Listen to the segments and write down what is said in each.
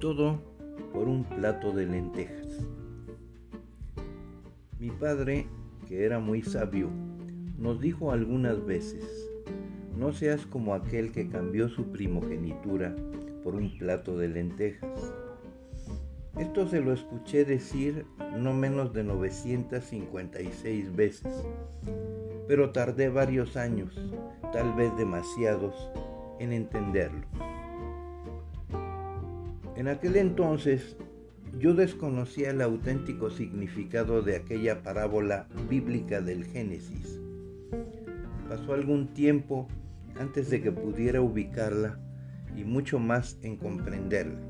todo por un plato de lentejas. Mi padre, que era muy sabio, nos dijo algunas veces, no seas como aquel que cambió su primogenitura por un plato de lentejas. Esto se lo escuché decir no menos de 956 veces, pero tardé varios años, tal vez demasiados, en entenderlo. En aquel entonces yo desconocía el auténtico significado de aquella parábola bíblica del Génesis. Pasó algún tiempo antes de que pudiera ubicarla y mucho más en comprenderla.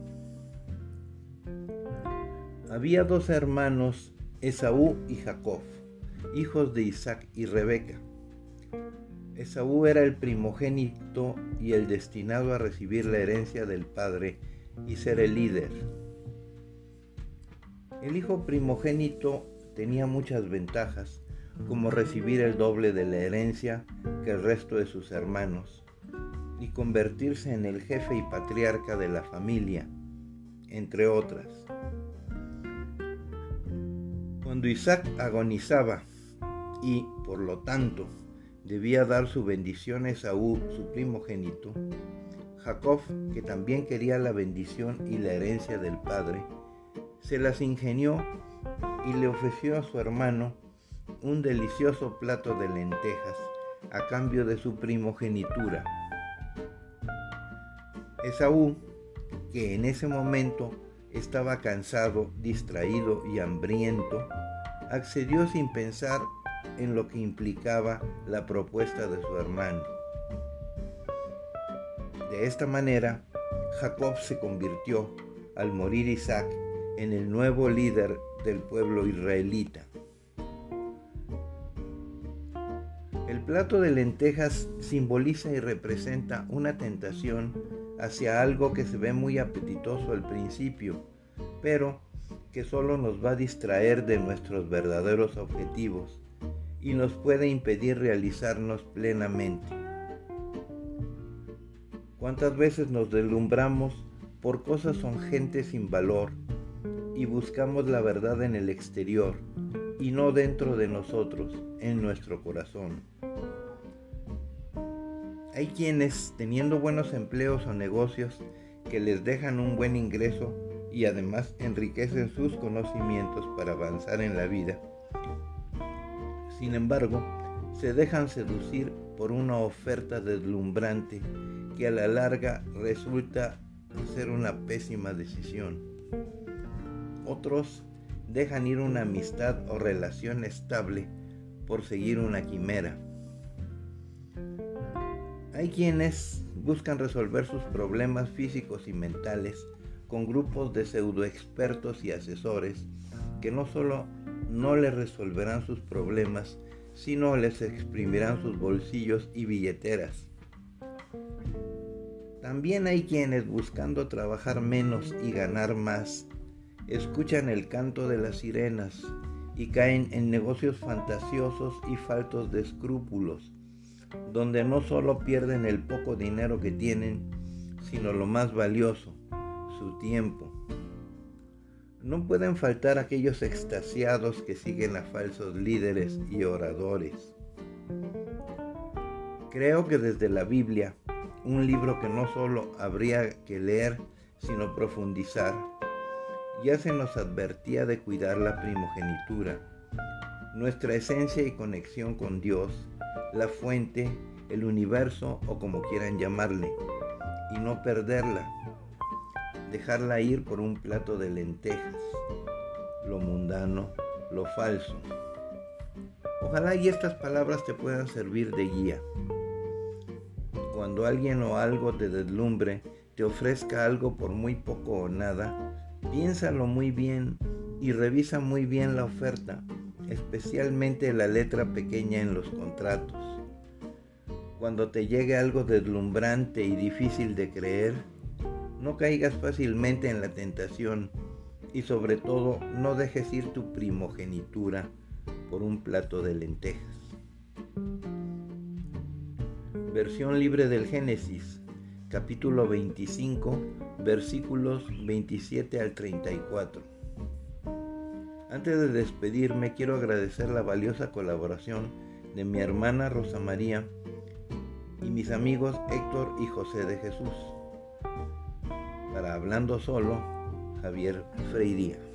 Había dos hermanos, Esaú y Jacob, hijos de Isaac y Rebeca. Esaú era el primogénito y el destinado a recibir la herencia del padre y ser el líder. El hijo primogénito tenía muchas ventajas, como recibir el doble de la herencia que el resto de sus hermanos y convertirse en el jefe y patriarca de la familia, entre otras. Cuando Isaac agonizaba y, por lo tanto, debía dar su bendición a Esaú, su primogénito, Jacob, que también quería la bendición y la herencia del padre, se las ingenió y le ofreció a su hermano un delicioso plato de lentejas a cambio de su primogenitura. Esaú, que en ese momento estaba cansado, distraído y hambriento, accedió sin pensar en lo que implicaba la propuesta de su hermano. De esta manera, Jacob se convirtió, al morir Isaac, en el nuevo líder del pueblo israelita. El plato de lentejas simboliza y representa una tentación hacia algo que se ve muy apetitoso al principio, pero que solo nos va a distraer de nuestros verdaderos objetivos y nos puede impedir realizarnos plenamente. ¿Cuántas veces nos deslumbramos por cosas son gente sin valor y buscamos la verdad en el exterior y no dentro de nosotros, en nuestro corazón? Hay quienes, teniendo buenos empleos o negocios que les dejan un buen ingreso y además enriquecen sus conocimientos para avanzar en la vida, sin embargo, se dejan seducir por una oferta deslumbrante que a la larga resulta ser una pésima decisión. Otros dejan ir una amistad o relación estable por seguir una quimera. Hay quienes buscan resolver sus problemas físicos y mentales con grupos de pseudoexpertos y asesores que no solo no les resolverán sus problemas, sino les exprimirán sus bolsillos y billeteras. También hay quienes buscando trabajar menos y ganar más, escuchan el canto de las sirenas y caen en negocios fantasiosos y faltos de escrúpulos, donde no solo pierden el poco dinero que tienen, sino lo más valioso, su tiempo. No pueden faltar aquellos extasiados que siguen a falsos líderes y oradores. Creo que desde la Biblia, un libro que no solo habría que leer, sino profundizar, ya se nos advertía de cuidar la primogenitura, nuestra esencia y conexión con Dios, la fuente, el universo o como quieran llamarle, y no perderla dejarla ir por un plato de lentejas, lo mundano, lo falso. Ojalá y estas palabras te puedan servir de guía. Cuando alguien o algo te deslumbre, te ofrezca algo por muy poco o nada, piénsalo muy bien y revisa muy bien la oferta, especialmente la letra pequeña en los contratos. Cuando te llegue algo deslumbrante y difícil de creer, no caigas fácilmente en la tentación y sobre todo no dejes ir tu primogenitura por un plato de lentejas. Versión libre del Génesis, capítulo 25, versículos 27 al 34. Antes de despedirme, quiero agradecer la valiosa colaboración de mi hermana Rosa María y mis amigos Héctor y José de Jesús. Para Hablando Solo, Javier Freiría.